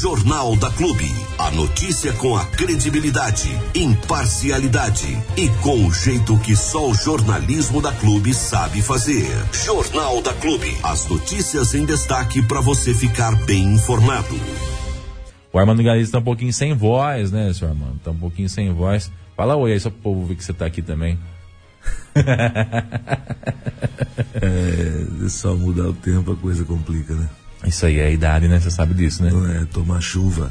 Jornal da Clube. A notícia com a credibilidade, imparcialidade e com o jeito que só o jornalismo da Clube sabe fazer. Jornal da Clube. As notícias em destaque para você ficar bem informado. O Armando Galiza tá um pouquinho sem voz, né, senhor Armando? Tá um pouquinho sem voz. Fala oi aí, só pro povo ver que você tá aqui também. é, só mudar o tempo a coisa complica, né? Isso aí é a idade, né? Você sabe disso, né? É tomar chuva.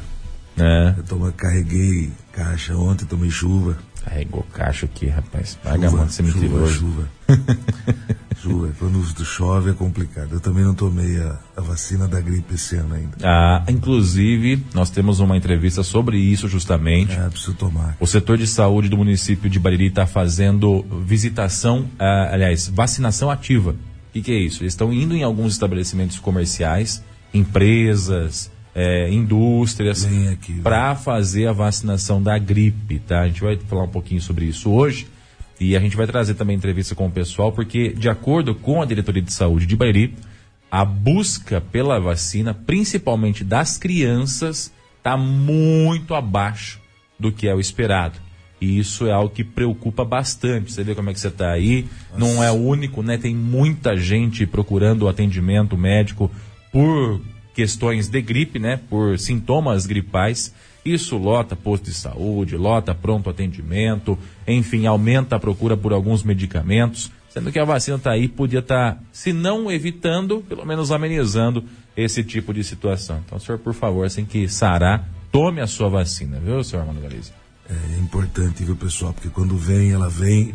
É. Eu toma, carreguei caixa ontem, tomei chuva. Carregou caixa aqui, rapaz. Paga chuva, muito chuva, chuva. chuva. Quando chove é complicado. Eu também não tomei a, a, vacina da gripe esse ano ainda. Ah, inclusive, nós temos uma entrevista sobre isso justamente. É, preciso tomar. O setor de saúde do município de Bariri está fazendo visitação, ah, aliás, vacinação ativa. O que, que é isso? Eles estão indo em alguns estabelecimentos comerciais, empresas, é, indústrias para fazer a vacinação da gripe, tá? A gente vai falar um pouquinho sobre isso hoje e a gente vai trazer também entrevista com o pessoal, porque de acordo com a diretoria de saúde de Bairi, a busca pela vacina, principalmente das crianças, está muito abaixo do que é o esperado. E isso é algo que preocupa bastante. Você vê como é que você está aí. Nossa. Não é o único, né? Tem muita gente procurando atendimento médico por questões de gripe, né, por sintomas gripais. Isso lota posto de saúde, lota pronto atendimento, enfim, aumenta a procura por alguns medicamentos, sendo que a vacina está aí, podia estar, tá, se não evitando, pelo menos amenizando esse tipo de situação. Então, senhor, por favor, assim que sarar, tome a sua vacina, viu, senhor Armando Galiza? É importante, viu, pessoal, porque quando vem, ela vem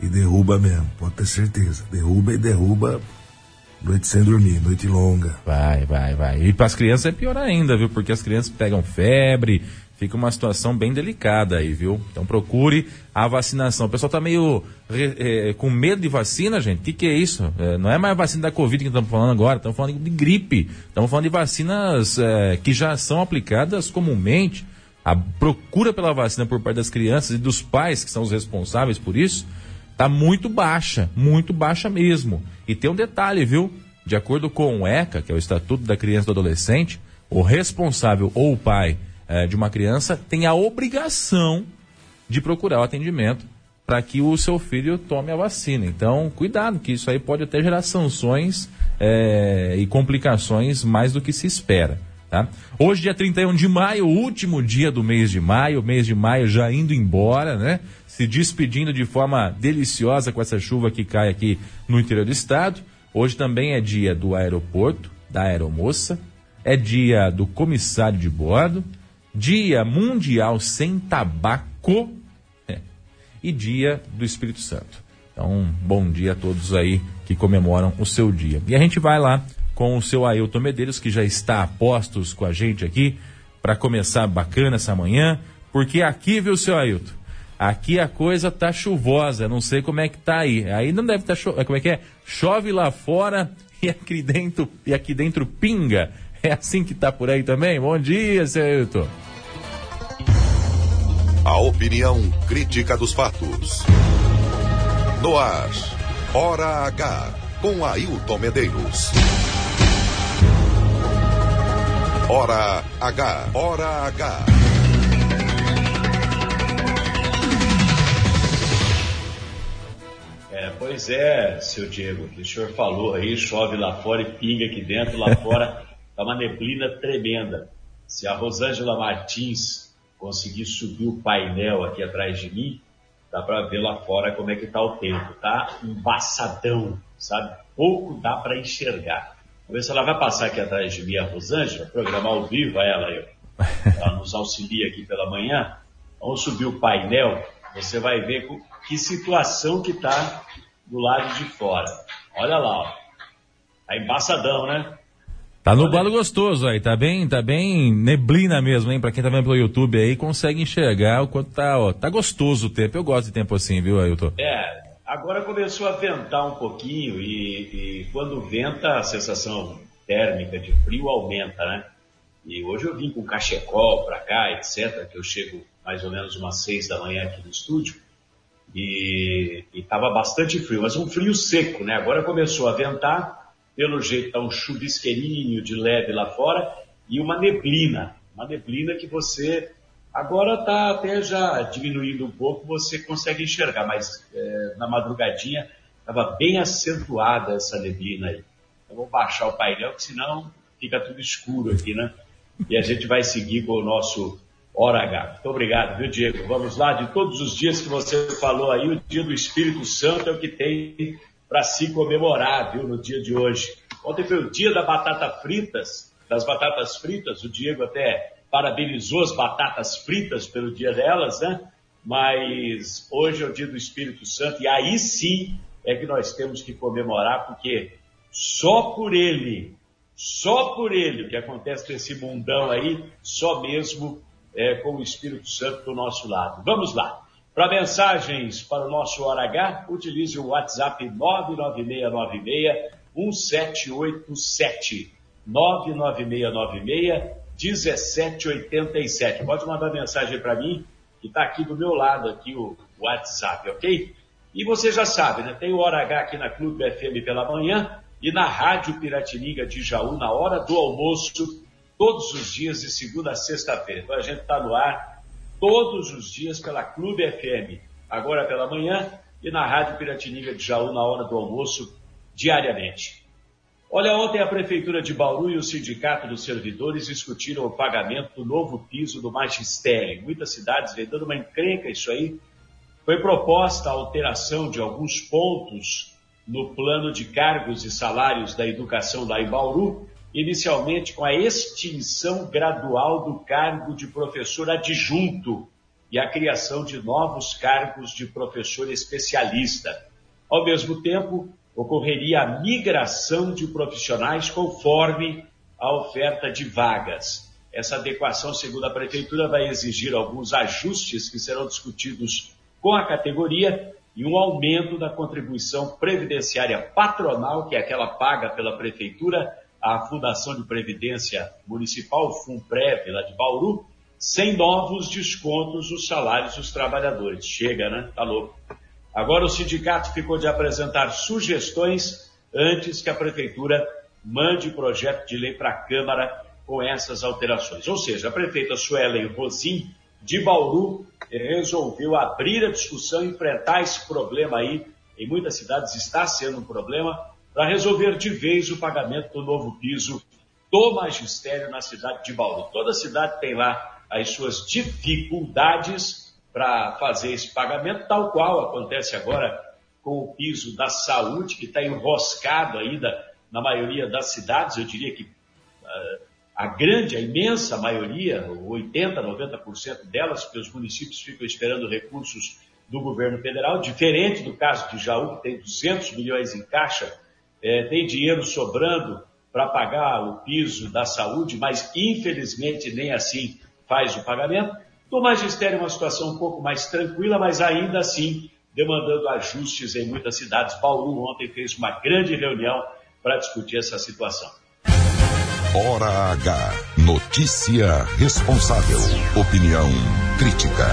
e derruba mesmo, pode ter certeza. Derruba e derruba Noite sem dormir, noite longa. Vai, vai, vai. E para as crianças é pior ainda, viu? Porque as crianças pegam febre, fica uma situação bem delicada aí, viu? Então procure a vacinação. O pessoal tá meio é, com medo de vacina, gente. O que, que é isso? É, não é mais vacina da Covid que estamos falando agora, estamos falando de gripe. Estamos falando de vacinas é, que já são aplicadas comumente. A procura pela vacina por parte das crianças e dos pais, que são os responsáveis por isso, está muito baixa, muito baixa mesmo. E tem um detalhe, viu? De acordo com o ECA, que é o Estatuto da Criança e do Adolescente, o responsável ou o pai eh, de uma criança tem a obrigação de procurar o atendimento para que o seu filho tome a vacina. Então, cuidado, que isso aí pode até gerar sanções eh, e complicações mais do que se espera. Tá? Hoje, dia 31 de maio, último dia do mês de maio, mês de maio já indo embora, né? Se despedindo de forma deliciosa com essa chuva que cai aqui no interior do estado. Hoje também é dia do aeroporto, da aeromoça, é dia do comissário de bordo, dia mundial sem tabaco é, e dia do Espírito Santo. Então, bom dia a todos aí que comemoram o seu dia. E a gente vai lá com o seu Ailton Medeiros, que já está a postos com a gente aqui, para começar bacana essa manhã, porque aqui, viu, seu Ailton? Aqui a coisa tá chuvosa, não sei como é que tá aí. Aí não deve estar tá chovendo. Como é que é? Chove lá fora e aqui dentro, e aqui dentro pinga. É assim que tá por aí também? Bom dia, seu Ailton. A opinião crítica dos fatos. No ar, Hora H, com Ailton Medeiros. Hora H. Hora H. É, pois é, seu Diego, que o senhor falou aí, chove lá fora e pinga aqui dentro, lá fora tá uma neblina tremenda. Se a Rosângela Martins conseguir subir o painel aqui atrás de mim, dá para ver lá fora como é que tá o tempo. Tá embaçadão, sabe? Pouco dá para enxergar. Vamos ver se ela vai passar aqui atrás de mim, a Rosângela, programar ao vivo, ela, eu. Ela nos auxilia aqui pela manhã. Vamos subir o painel, você vai ver que situação que está do lado de fora. Olha lá, ó. Tá embaçadão, né? Tá nublado gostoso aí, tá bem, tá bem neblina mesmo, hein? Pra quem tá vendo pelo YouTube aí, consegue enxergar o quanto tá, ó. Tá gostoso o tempo. Eu gosto de tempo assim, viu, Ailton? É, Agora começou a ventar um pouquinho e, e, quando venta a sensação térmica de frio aumenta, né? E hoje eu vim com cachecol para cá, etc, que eu chego mais ou menos umas seis da manhã aqui no estúdio e estava bastante frio, mas um frio seco, né? Agora começou a ventar, pelo jeito tá um chuvisqueirinho de leve lá fora e uma neblina. Uma neblina que você agora está até já diminuindo um pouco, você consegue enxergar, mas é, na madrugadinha estava bem acentuada essa neblina aí. Eu vou baixar o painel, porque senão fica tudo escuro aqui, né? E a gente vai seguir com o nosso Hora H. Muito obrigado, viu, Diego? Vamos lá, de todos os dias que você falou aí, o dia do Espírito Santo é o que tem para se comemorar, viu, no dia de hoje. Ontem foi o dia da batata fritas, das batatas fritas, o Diego até parabenizou as batatas fritas pelo dia delas, né? Mas hoje é o dia do Espírito Santo e aí sim é que nós temos que comemorar, porque só por ele, só por ele, o que acontece nesse mundão aí, só mesmo é, com o Espírito Santo do nosso lado. Vamos lá. Para mensagens para o nosso Hora H, utilize o WhatsApp 99696-1787. 99696-1787. Pode mandar mensagem para mim, que está aqui do meu lado, aqui o WhatsApp, ok? E você já sabe, né? Tem o Hora H aqui na Clube FM pela manhã e na Rádio Piratininga de Jaú na hora do almoço todos os dias de segunda a sexta-feira. Então a gente está no ar todos os dias pela Clube FM, agora pela manhã, e na Rádio Piratininga de Jaú na hora do almoço, diariamente. Olha, ontem a Prefeitura de Bauru e o Sindicato dos Servidores discutiram o pagamento do novo piso do magistério. Em muitas cidades vem dando uma encrenca isso aí. Foi proposta a alteração de alguns pontos no plano de cargos e salários da educação lá em Bauru, inicialmente com a extinção gradual do cargo de professor adjunto e a criação de novos cargos de professor especialista. Ao mesmo tempo, ocorreria a migração de profissionais conforme a oferta de vagas. Essa adequação, segundo a Prefeitura, vai exigir alguns ajustes que serão discutidos com a categoria e um aumento da contribuição previdenciária patronal, que é aquela paga pela Prefeitura, a Fundação de Previdência Municipal, FUNPREV, lá de Bauru, sem novos descontos nos salários dos trabalhadores. Chega, né? Tá louco. Agora o sindicato ficou de apresentar sugestões antes que a prefeitura mande projeto de lei para a Câmara com essas alterações. Ou seja, a prefeita Suelen Rosim de Bauru resolveu abrir a discussão, enfrentar esse problema aí. Em muitas cidades está sendo um problema, para resolver de vez o pagamento do novo piso do magistério na cidade de Bauru. Toda cidade tem lá as suas dificuldades para fazer esse pagamento, tal qual acontece agora com o piso da saúde, que está enroscado ainda na maioria das cidades, eu diria que uh, a grande, a imensa maioria, 80%, 90% delas, porque os municípios ficam esperando recursos do governo federal, diferente do caso de Jaú, que tem 200 milhões em caixa é, tem dinheiro sobrando para pagar o piso da saúde, mas infelizmente nem assim faz o pagamento. No magistério, uma situação um pouco mais tranquila, mas ainda assim demandando ajustes em muitas cidades. Bauru ontem fez uma grande reunião para discutir essa situação. Hora H. Notícia responsável. Opinião crítica.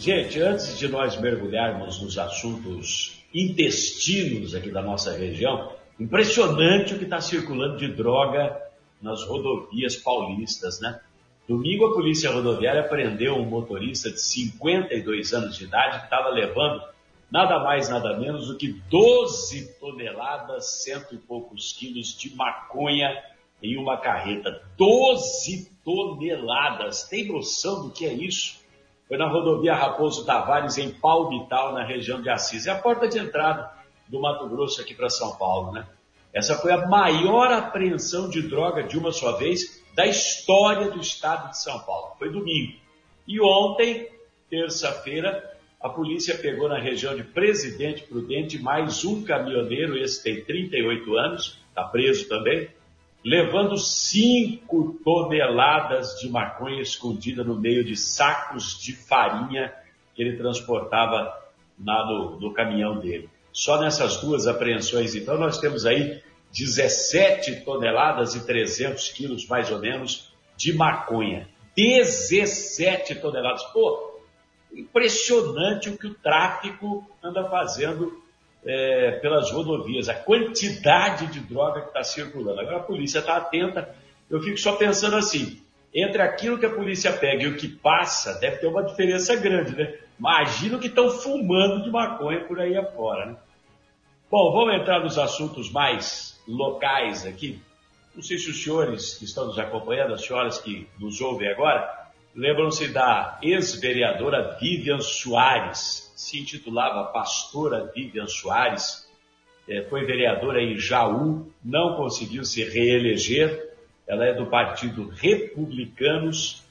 Gente, antes de nós mergulharmos nos assuntos intestinos aqui da nossa região. Impressionante o que está circulando de droga nas rodovias paulistas, né? Domingo a polícia rodoviária prendeu um motorista de 52 anos de idade que estava levando nada mais, nada menos do que 12 toneladas, cento e poucos quilos de maconha em uma carreta. 12 toneladas! Tem noção do que é isso? foi na rodovia Raposo Tavares, em Palmital, na região de Assis. É a porta de entrada do Mato Grosso aqui para São Paulo, né? Essa foi a maior apreensão de droga de uma só vez da história do estado de São Paulo. Foi domingo. E ontem, terça-feira, a polícia pegou na região de Presidente Prudente mais um caminhoneiro, esse tem 38 anos, está preso também, levando 5 toneladas de maconha escondida no meio de sacos de farinha que ele transportava lá no, no caminhão dele. Só nessas duas apreensões, então, nós temos aí 17 toneladas e 300 quilos, mais ou menos, de maconha. 17 toneladas. Pô, impressionante o que o tráfico anda fazendo é, pelas rodovias, a quantidade de droga que está circulando. Agora a polícia está atenta eu fico só pensando assim, entre aquilo que a polícia pega e o que passa, deve ter uma diferença grande, né? Imagina o que estão fumando de maconha por aí afora, né? Bom, vamos entrar nos assuntos mais locais aqui. Não sei se os senhores que estão nos acompanhando, as senhoras que nos ouvem agora, lembram-se da ex-vereadora Vivian Soares, se intitulava Pastora Vivian Soares, é, foi vereadora em Jaú, não conseguiu se reeleger, ela é do Partido Republicanos.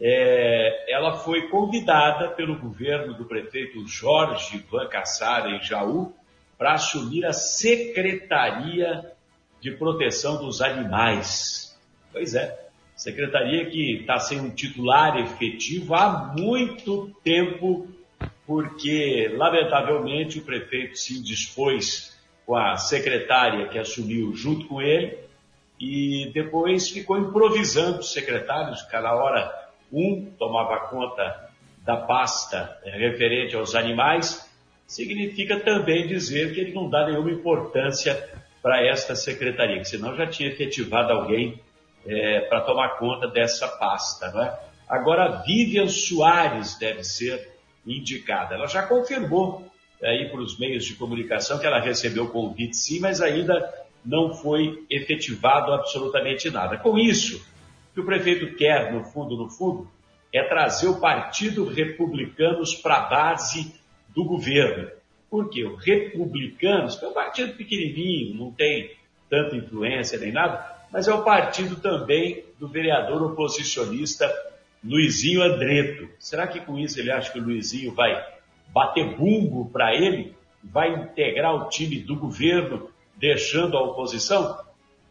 É, ela foi convidada pelo governo do prefeito Jorge Van Cassara em Jaú para assumir a Secretaria de Proteção dos Animais. Pois é, secretaria que está sem um titular efetivo há muito tempo, porque, lamentavelmente, o prefeito se indispôs com a secretária que assumiu junto com ele e depois ficou improvisando os secretários, cada hora um tomava conta da pasta eh, referente aos animais, significa também dizer que ele não dá nenhuma importância para esta secretaria, que senão já tinha efetivado alguém é, para tomar conta dessa pasta. Né? Agora, Vivian Soares deve ser indicada. Ela já confirmou aí para os meios de comunicação que ela recebeu o convite sim, mas ainda não foi efetivado absolutamente nada. Com isso, o que o prefeito quer, no fundo, no fundo, é trazer o Partido Republicanos para a base do governo. Por quê? O Republicanos, que é um partido pequenininho, não tem tanta influência nem nada, mas é o partido também do vereador oposicionista Luizinho Andreto. Será que com isso ele acha que o Luizinho vai bater bumbo para ele? Vai integrar o time do governo deixando a oposição?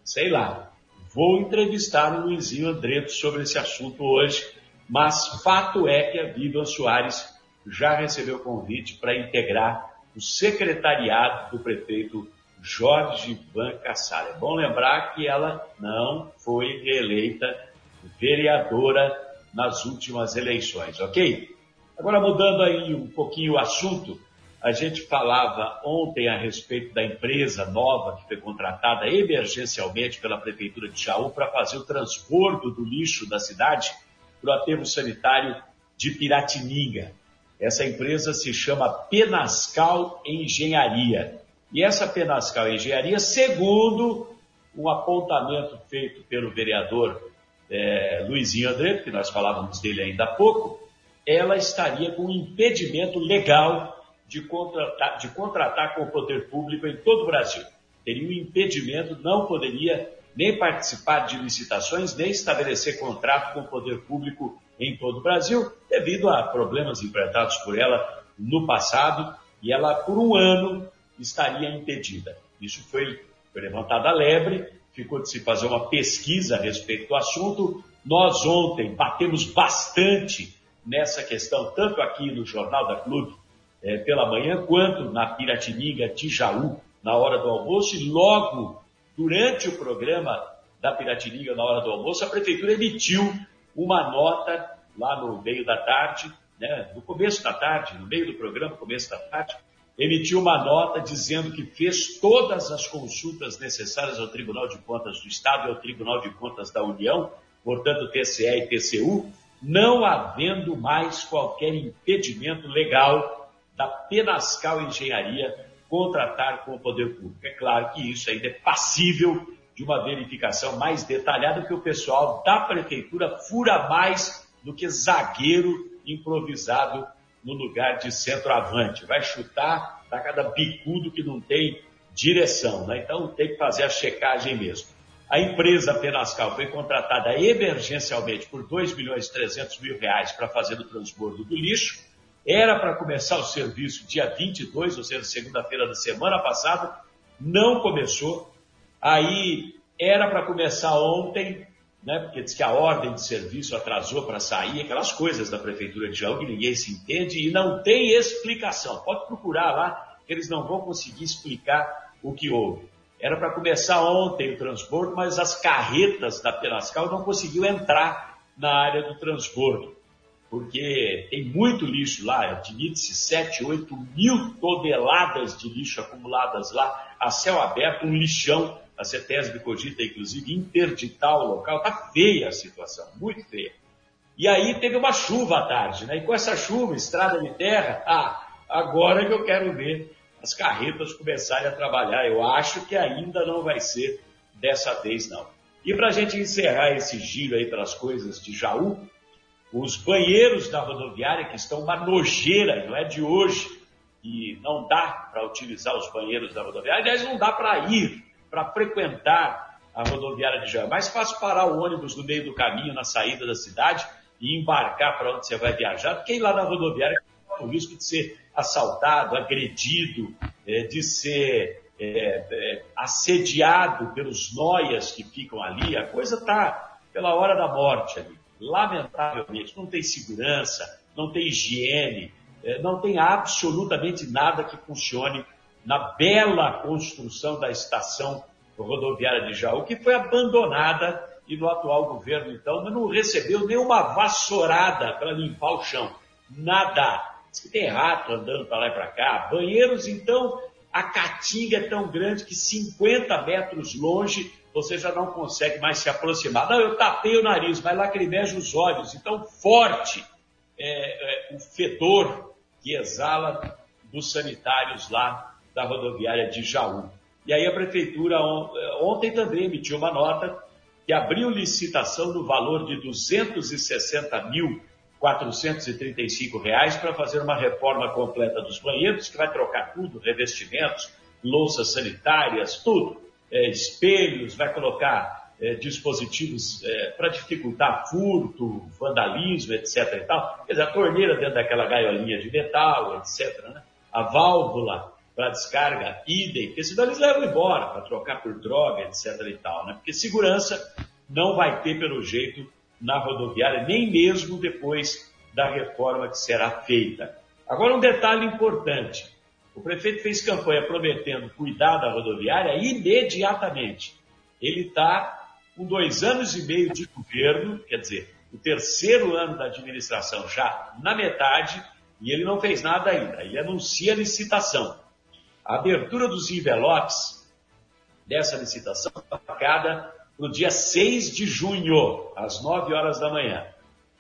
Sei lá. Vou entrevistar o Luizinho Andreto sobre esse assunto hoje, mas fato é que a Vivian Soares já recebeu convite para integrar o secretariado do prefeito Jorge Van Cassara. É bom lembrar que ela não foi reeleita vereadora nas últimas eleições, ok? Agora mudando aí um pouquinho o assunto, a gente falava ontem a respeito da empresa nova que foi contratada emergencialmente pela Prefeitura de Jaú para fazer o transbordo do lixo da cidade para o aterro sanitário de Piratininga. Essa empresa se chama Penascal Engenharia. E essa Penascal Engenharia, segundo um apontamento feito pelo vereador é, Luizinho André, que nós falávamos dele ainda há pouco, ela estaria com impedimento legal de contratar, de contratar com o poder público em todo o Brasil. Teria um impedimento, não poderia nem participar de licitações, nem estabelecer contrato com o poder público em todo o Brasil, devido a problemas enfrentados por ela no passado, e ela, por um ano, estaria impedida. Isso foi, levantada a lebre, ficou de se fazer uma pesquisa a respeito do assunto. Nós ontem batemos bastante nessa questão, tanto aqui no Jornal da Clube, é, pela manhã, quanto na Piratininga de Jaú, na hora do almoço, e logo durante o programa da Piratininga, na hora do almoço, a Prefeitura emitiu uma nota lá no meio da tarde, né, no começo da tarde, no meio do programa, começo da tarde, emitiu uma nota dizendo que fez todas as consultas necessárias ao Tribunal de Contas do Estado e ao Tribunal de Contas da União, portanto TCE e TCU, não havendo mais qualquer impedimento legal da Penascal Engenharia contratar com o poder público. É claro que isso ainda é passível de uma verificação mais detalhada, porque o pessoal da prefeitura fura mais do que zagueiro improvisado no lugar de centroavante. Vai chutar, dá cada bicudo que não tem direção, né? Então tem que fazer a checagem mesmo. A empresa Penascal foi contratada emergencialmente por 2 milhões e 300 mil reais para fazer o transbordo do lixo era para começar o serviço dia 22, ou seja, segunda-feira da semana passada, não começou. Aí era para começar ontem, né, porque diz que a ordem de serviço atrasou para sair, aquelas coisas da Prefeitura de Jaú que ninguém se entende e não tem explicação. Pode procurar lá, que eles não vão conseguir explicar o que houve. Era para começar ontem o transbordo, mas as carretas da Penascal não conseguiu entrar na área do transbordo porque tem muito lixo lá, admite-se 7, 8 mil toneladas de lixo acumuladas lá, a céu aberto, um lixão A CETESB cogita, inclusive, interditar o local. Está feia a situação, muito feia. E aí teve uma chuva à tarde, né? E com essa chuva, estrada de terra, ah, agora que eu quero ver as carretas começarem a trabalhar. Eu acho que ainda não vai ser dessa vez, não. E para a gente encerrar esse giro aí pelas coisas de Jaú, os banheiros da rodoviária, que estão uma nojeira, não é de hoje, e não dá para utilizar os banheiros da rodoviária, aliás, não dá para ir, para frequentar a rodoviária de. É mais fácil parar o ônibus no meio do caminho, na saída da cidade, e embarcar para onde você vai viajar, do que ir lá na rodoviária com o risco de ser assaltado, agredido, é, de ser é, é, assediado pelos noias que ficam ali. A coisa está pela hora da morte ali. Lamentavelmente, não tem segurança, não tem higiene, não tem absolutamente nada que funcione na bela construção da estação rodoviária de Jaú, que foi abandonada e no atual governo, então, não recebeu nenhuma vassourada para limpar o chão. Nada. Tem rato andando para lá e para cá. Banheiros, então, a caatinga é tão grande que 50 metros longe você já não consegue mais se aproximar. Não, eu tapei o nariz, mas lacrimeja os olhos. Então, forte é, é, o fedor que exala dos sanitários lá da rodoviária de Jaú. E aí a prefeitura ontem também emitiu uma nota que abriu licitação no valor de 260 mil 435 reais para fazer uma reforma completa dos banheiros, que vai trocar tudo, revestimentos, louças sanitárias, tudo, é, espelhos, vai colocar é, dispositivos é, para dificultar furto, vandalismo, etc. E tal. Quer dizer, a torneira dentro daquela gaiolinha de metal, etc. Né? A válvula para descarga, idem, porque senão eles levam embora para trocar por droga, etc. E tal, né? Porque segurança não vai ter pelo jeito na rodoviária, nem mesmo depois da reforma que será feita. Agora, um detalhe importante: o prefeito fez campanha prometendo cuidar da rodoviária imediatamente. Ele está com dois anos e meio de governo, quer dizer, o terceiro ano da administração já na metade, e ele não fez nada ainda. Ele anuncia a licitação. A abertura dos envelopes dessa licitação está marcada no dia 6 de junho, às 9 horas da manhã.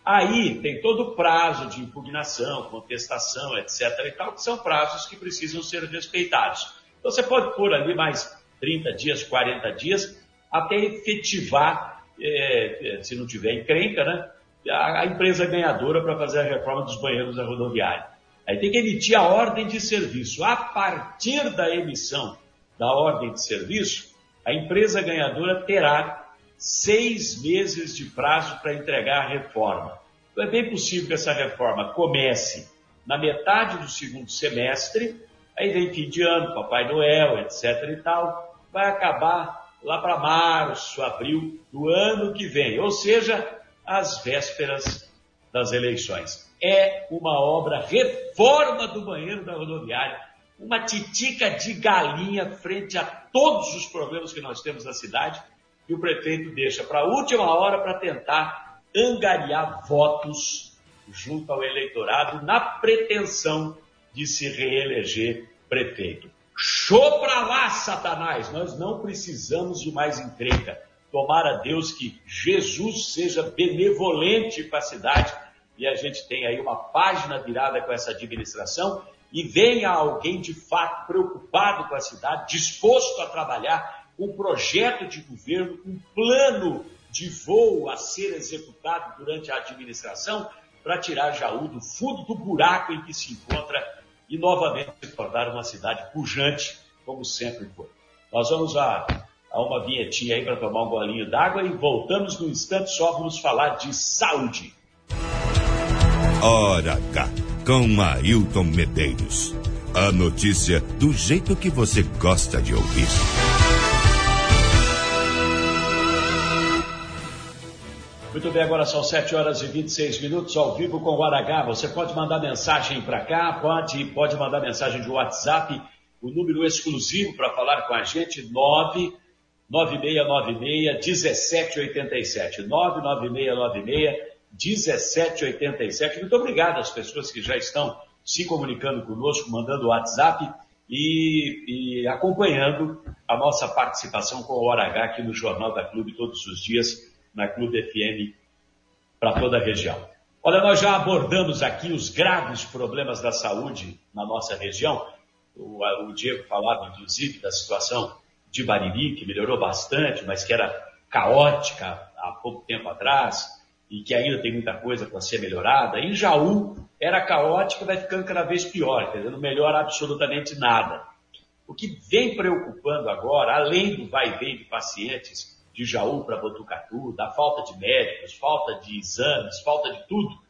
Aí tem todo o prazo de impugnação, contestação, etc. e tal, que são prazos que precisam ser respeitados. Então você pode pôr ali mais 30 dias, 40 dias, até efetivar, é, se não tiver encrenca, né, a, a empresa ganhadora para fazer a reforma dos banheiros da rodoviária. Aí tem que emitir a ordem de serviço. A partir da emissão da ordem de serviço, a empresa ganhadora terá seis meses de prazo para entregar a reforma. Então é bem possível que essa reforma comece na metade do segundo semestre, aí vem fim de ano, Papai Noel, etc. e tal, vai acabar lá para março, abril do ano que vem, ou seja, às vésperas das eleições. É uma obra reforma do banheiro da rodoviária uma titica de galinha frente a todos os problemas que nós temos na cidade, que o prefeito deixa para a última hora para tentar angariar votos junto ao eleitorado na pretensão de se reeleger prefeito. Show para lá, Satanás! Nós não precisamos de mais encrenca. Tomara a Deus que Jesus seja benevolente para a cidade e a gente tem aí uma página virada com essa administração e venha alguém de fato preocupado com a cidade, disposto a trabalhar, um projeto de governo, um plano de voo a ser executado durante a administração para tirar Jaú do fundo do buraco em que se encontra e novamente se tornar uma cidade pujante, como sempre foi. Nós vamos a, a uma vinhetinha aí para tomar um golinho d'água e voltamos no instante só vamos falar de saúde. Ora cá com Ailton Medeiros. A notícia do jeito que você gosta de ouvir. Muito bem, agora são 7 horas e 26 minutos ao vivo com o Aragá. Você pode mandar mensagem para cá, pode, pode mandar mensagem de WhatsApp, o número exclusivo para falar com a gente, 9 9696 1787. 99696 1787. Muito obrigado às pessoas que já estão se comunicando conosco, mandando WhatsApp. e, e acompanhando a nossa participação com o Hora H aqui no Jornal da Clube todos os dias, na Clube FM para toda a região. Olha, nós já abordamos aqui os graves problemas da saúde na nossa região. O, o Diego falava, inclusive, da situação de Bariri, que melhorou bastante, mas que era caótica há pouco tempo atrás e que ainda tem muita coisa para ser melhorada. Em Jaú, era caótica, vai ficando cada vez pior, quer dizer, não melhora absolutamente nada. O que vem preocupando agora, além do vai e vem de pacientes de Jaú para Botucatu, da falta de médicos, falta de exames, falta de tudo,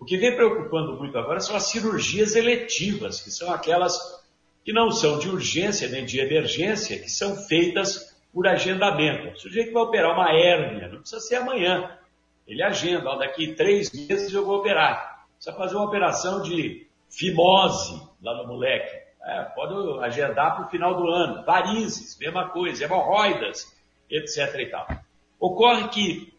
o que vem preocupando muito agora são as cirurgias eletivas, que são aquelas que não são de urgência nem de emergência, que são feitas por agendamento. O sujeito vai operar uma hérnia, não precisa ser amanhã. Ele agenda, ó, daqui três meses eu vou operar. Precisa fazer uma operação de fimose lá no moleque. É, pode agendar para o final do ano. Varizes, mesma coisa. Hemorroidas, etc. E tal. Ocorre que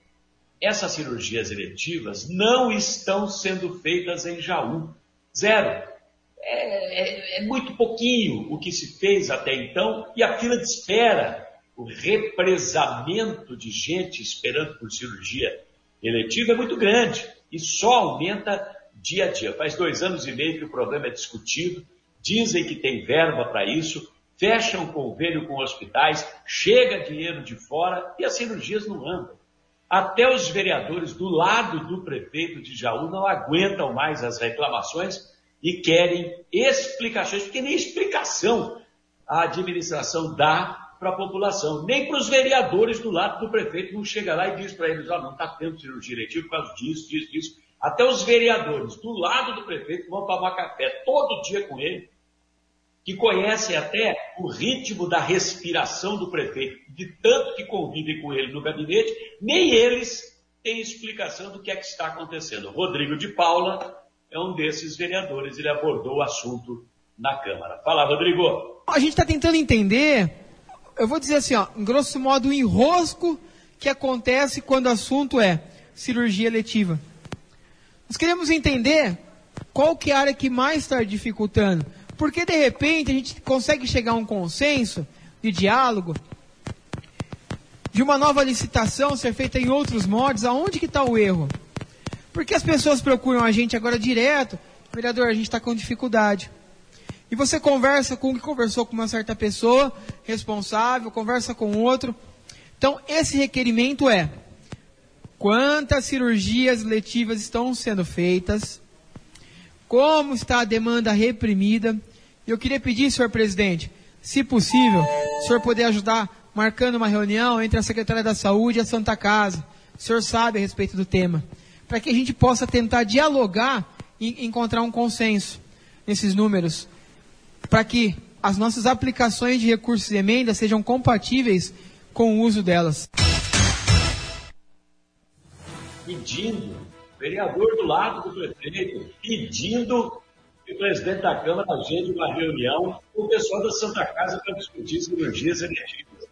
essas cirurgias eletivas não estão sendo feitas em Jaú. Zero. É, é, é, muito pouquinho o que se fez até então e a fila de espera, o represamento de gente esperando por cirurgia eletiva é muito grande e só aumenta dia a dia. Faz dois anos e meio que o problema é discutido, dizem que tem verba para isso, fecham convênio com hospitais, chega dinheiro de fora e as cirurgias não andam. Até os vereadores do lado do prefeito de Jaú não aguentam mais as reclamações e querem explicações, porque nem explicação a administração dá para a população, nem para os vereadores do lado do prefeito não chega lá e diz para eles, ó, oh, não está tendo cirurgia eletiva por causa disso, disso, disso. Até os vereadores do lado do prefeito vão tomar café todo dia com ele que conhecem até o ritmo da respiração do prefeito, de tanto que convivem com ele no gabinete, nem eles têm explicação do que é que está acontecendo. Rodrigo de Paula é um desses vereadores, ele abordou o assunto na Câmara. Fala, Rodrigo. A gente está tentando entender, eu vou dizer assim, ó, em grosso modo, o enrosco que acontece quando o assunto é cirurgia letiva. Nós queremos entender qual que é a área que mais está dificultando. Porque de repente a gente consegue chegar a um consenso de diálogo, de uma nova licitação ser feita em outros modos, aonde que está o erro? Porque as pessoas procuram a gente agora direto, vereador, a gente está com dificuldade. E você conversa com o que conversou com uma certa pessoa responsável, conversa com outro. Então, esse requerimento é: quantas cirurgias letivas estão sendo feitas? Como está a demanda reprimida? Eu queria pedir, senhor presidente, se possível, o senhor poder ajudar marcando uma reunião entre a Secretaria da Saúde e a Santa Casa. O senhor sabe a respeito do tema. Para que a gente possa tentar dialogar e encontrar um consenso nesses números. Para que as nossas aplicações de recursos e emendas sejam compatíveis com o uso delas. Pedindo, vereador do lado do prefeito, pedindo o presidente da Câmara agende uma reunião com o pessoal da Santa Casa para discutir cirurgias eletivas.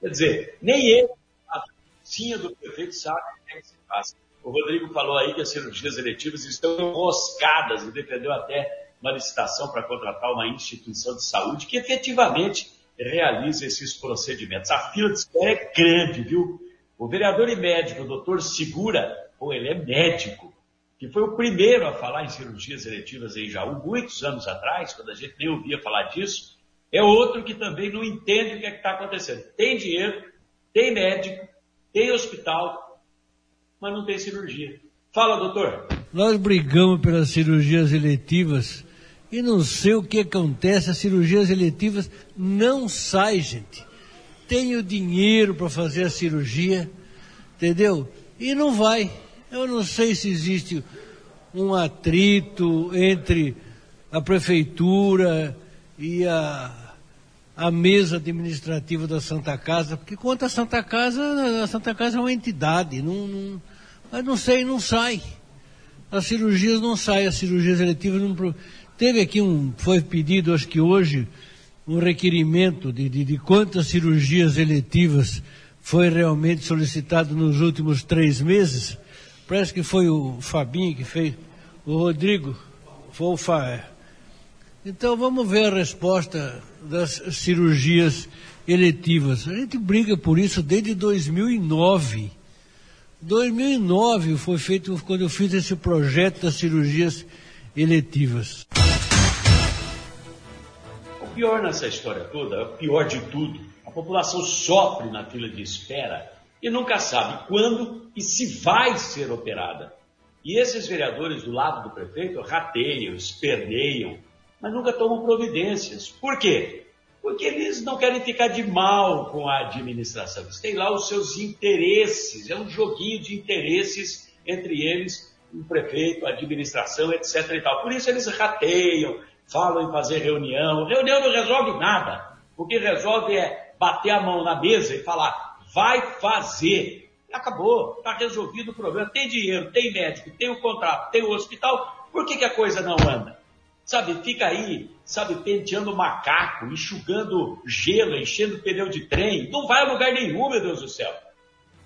Quer dizer, nem ele, a vizinha do prefeito, sabe o que, é que se faz. O Rodrigo falou aí que as cirurgias eletivas estão enroscadas e defendeu até uma licitação para contratar uma instituição de saúde que efetivamente realiza esses procedimentos. A fila de espera é grande, viu? O vereador e médico, o doutor Segura, pô, ele é médico, que foi o primeiro a falar em cirurgias eletivas em Jaú, muitos anos atrás, quando a gente nem ouvia falar disso, é outro que também não entende o que é está acontecendo. Tem dinheiro, tem médico, tem hospital, mas não tem cirurgia. Fala, doutor. Nós brigamos pelas cirurgias eletivas e não sei o que acontece, as cirurgias eletivas não saem, gente. Tenho dinheiro para fazer a cirurgia, entendeu? E não vai. Eu não sei se existe um atrito entre a prefeitura e a, a mesa administrativa da Santa Casa, porque quanto à Santa Casa, a Santa Casa é uma entidade, não, não, mas não sei, não sai. As cirurgias não saem, as cirurgias eletivas não. Teve aqui um, foi pedido, acho que hoje, um requerimento de, de, de quantas cirurgias eletivas foi realmente solicitado nos últimos três meses. Parece que foi o Fabinho que fez, o Rodrigo, foi o Fa, Então vamos ver a resposta das cirurgias eletivas. A gente briga por isso desde 2009. 2009 foi feito quando eu fiz esse projeto das cirurgias eletivas. O pior nessa história toda, o pior de tudo, a população sofre na fila de espera e nunca sabe quando e se vai ser operada. E esses vereadores do lado do prefeito rateiam, esperneiam, mas nunca tomam providências. Por quê? Porque eles não querem ficar de mal com a administração. Eles têm lá os seus interesses, é um joguinho de interesses entre eles, o prefeito, a administração, etc. E tal. Por isso eles rateiam, falam em fazer reunião. Reunião não resolve nada. O que resolve é bater a mão na mesa e falar, vai fazer. Acabou, está resolvido o problema. Tem dinheiro, tem médico, tem o contrato, tem o hospital. Por que, que a coisa não anda? Sabe, fica aí, sabe, penteando macaco, enxugando gelo, enchendo pneu de trem. Não vai a lugar nenhum, meu Deus do céu.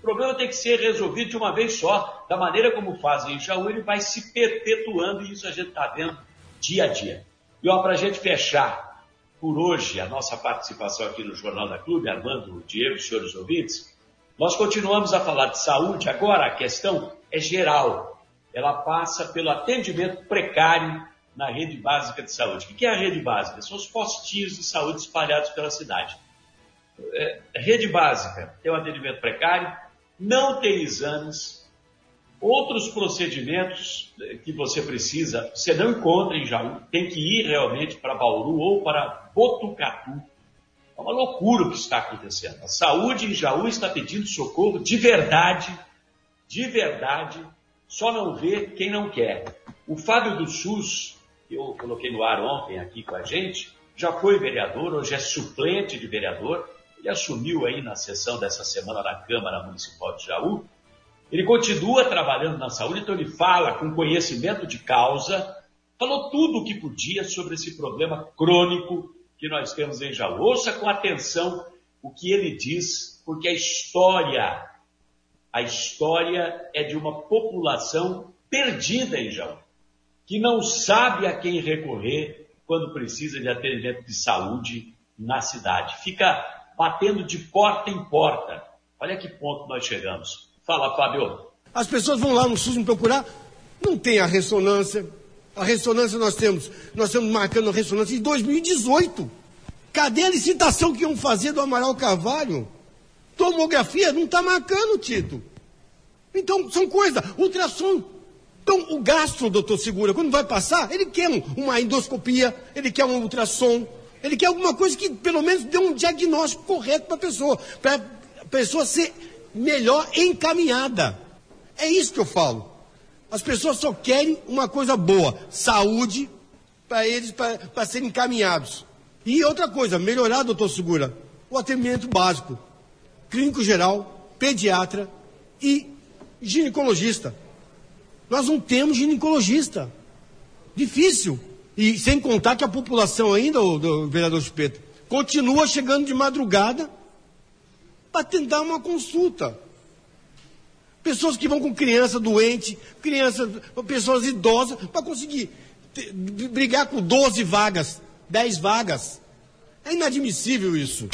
O problema tem que ser resolvido de uma vez só. Da maneira como fazem em Jaú, ele vai se perpetuando e isso a gente está vendo dia a dia. E para a gente fechar por hoje a nossa participação aqui no Jornal da Clube, Armando, Diego senhores ouvintes, nós continuamos a falar de saúde. Agora a questão é geral. Ela passa pelo atendimento precário na rede básica de saúde. O que é a rede básica? São os postinhos de saúde espalhados pela cidade. É, rede básica tem um atendimento precário, não tem exames, outros procedimentos que você precisa, você não encontra em Jaú, tem que ir realmente para Bauru ou para Botucatu. É uma loucura o que está acontecendo. A saúde em Jaú está pedindo socorro de verdade, de verdade, só não vê quem não quer. O Fábio do SUS, que eu coloquei no ar ontem aqui com a gente, já foi vereador, hoje é suplente de vereador, ele assumiu aí na sessão dessa semana na Câmara Municipal de Jaú. Ele continua trabalhando na saúde, então ele fala com conhecimento de causa, falou tudo o que podia sobre esse problema crônico que nós temos em Jaú. Ouça com atenção o que ele diz, porque a história, a história é de uma população perdida em Jaú, que não sabe a quem recorrer quando precisa de atendimento de saúde na cidade. Fica batendo de porta em porta. Olha que ponto nós chegamos. Fala, Fábio. As pessoas vão lá no SUS me procurar, não tem a ressonância, a ressonância nós temos, nós estamos marcando a ressonância em 2018. Cadê a licitação que iam fazer do Amaral Carvalho? Tomografia não está marcando, Tito. Então, são coisas. Ultrassom. Então, o gastro, doutor Segura, quando vai passar, ele quer uma endoscopia, ele quer um ultrassom, ele quer alguma coisa que pelo menos dê um diagnóstico correto para a pessoa, para a pessoa ser melhor encaminhada. É isso que eu falo. As pessoas só querem uma coisa boa, saúde, para eles, para serem encaminhados. E outra coisa, melhorar, doutor Segura, o atendimento básico. Clínico geral, pediatra e ginecologista. Nós não temos ginecologista. Difícil. E sem contar que a população ainda, o, do vereador Chupeta, continua chegando de madrugada para tentar uma consulta. Pessoas que vão com criança doente, criança, pessoas idosas, para conseguir brigar com 12 vagas, 10 vagas. É inadmissível isso.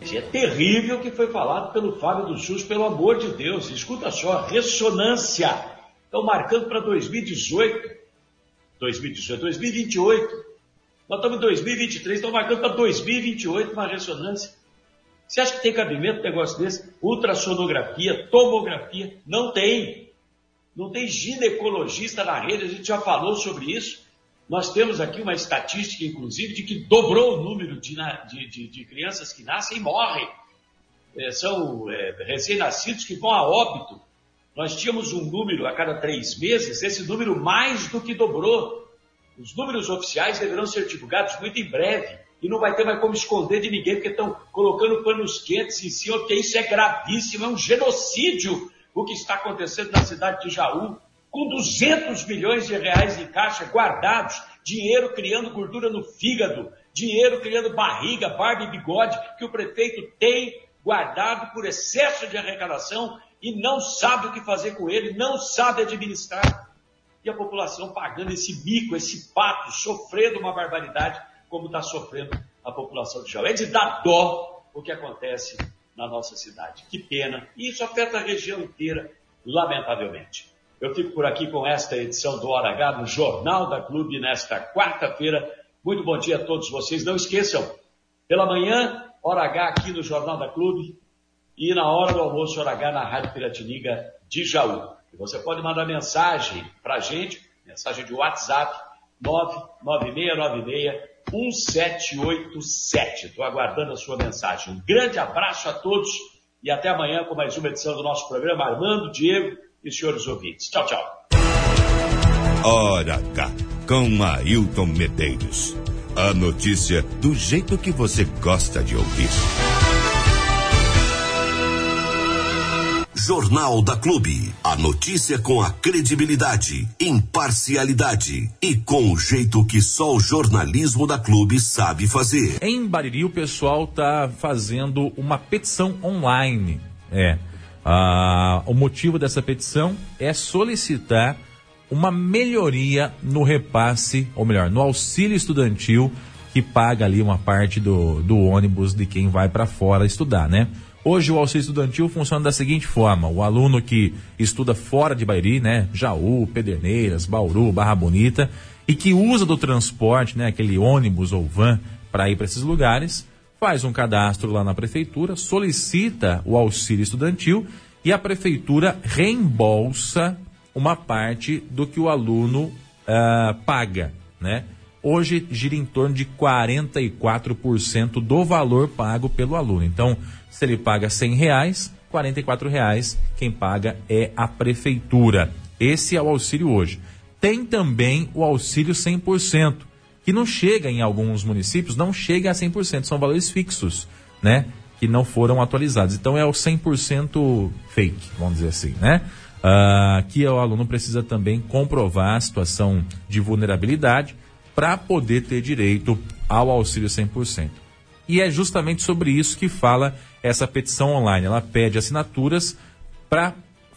É terrível o que foi falado pelo Fábio do SUS, pelo amor de Deus. Escuta só, ressonância. Estão marcando para 2018. 2018, 2028. Nós estamos em 2023, estão marcando para 2028 uma ressonância. Você acha que tem cabimento um negócio desse? Ultrassonografia, tomografia? Não tem. Não tem ginecologista na rede, a gente já falou sobre isso. Nós temos aqui uma estatística, inclusive, de que dobrou o número de, de, de, de crianças que nascem e morrem. É, são é, recém-nascidos que vão a óbito. Nós tínhamos um número a cada três meses, esse número mais do que dobrou. Os números oficiais deverão ser divulgados muito em breve e não vai ter mais como esconder de ninguém, porque estão colocando panos quentes em cima, porque isso é gravíssimo, é um genocídio o que está acontecendo na cidade de Jaú, com 200 milhões de reais em caixa guardados, dinheiro criando gordura no fígado, dinheiro criando barriga, barba e bigode, que o prefeito tem guardado por excesso de arrecadação e não sabe o que fazer com ele, não sabe administrar. e a população pagando esse bico, esse pato, sofrendo uma barbaridade como está sofrendo a população de Jaú. É de dar dó o que acontece na nossa cidade. Que pena. E isso afeta a região inteira, lamentavelmente. Eu fico por aqui com esta edição do Hora H no Jornal da Clube nesta quarta-feira. Muito bom dia a todos vocês. Não esqueçam, pela manhã, Hora H aqui no Jornal da Clube e na hora do almoço, Hora H na Rádio Piratininga de Jaú. E você pode mandar mensagem para a gente, mensagem de WhatsApp, 99696 1787. Estou aguardando a sua mensagem. Um grande abraço a todos e até amanhã com mais uma edição do nosso programa Armando, Diego e senhores ouvintes. Tchau, tchau. Hora H, com Ailton Medeiros. A notícia do jeito que você gosta de ouvir. Jornal da Clube. A notícia com a credibilidade, imparcialidade e com o jeito que só o jornalismo da Clube sabe fazer. Em Bariri, o pessoal tá fazendo uma petição online. É. Ah, o motivo dessa petição é solicitar uma melhoria no repasse, ou melhor, no auxílio estudantil que paga ali uma parte do, do ônibus de quem vai para fora estudar, né? Hoje o auxílio estudantil funciona da seguinte forma: o aluno que estuda fora de Bairi, né, Jaú, Pederneiras, Bauru, Barra Bonita, e que usa do transporte, né, aquele ônibus ou van para ir para esses lugares, faz um cadastro lá na prefeitura, solicita o auxílio estudantil e a prefeitura reembolsa uma parte do que o aluno uh, paga, né? Hoje gira em torno de 44% do valor pago pelo aluno. Então, se ele paga 100 reais, 44 reais quem paga é a prefeitura. Esse é o auxílio hoje. Tem também o auxílio 100%, que não chega em alguns municípios, não chega a 100%, são valores fixos, né? Que não foram atualizados. Então é o 100% fake, vamos dizer assim, né? Uh, que o aluno precisa também comprovar a situação de vulnerabilidade para poder ter direito ao auxílio 100%. E é justamente sobre isso que fala essa petição online. Ela pede assinaturas para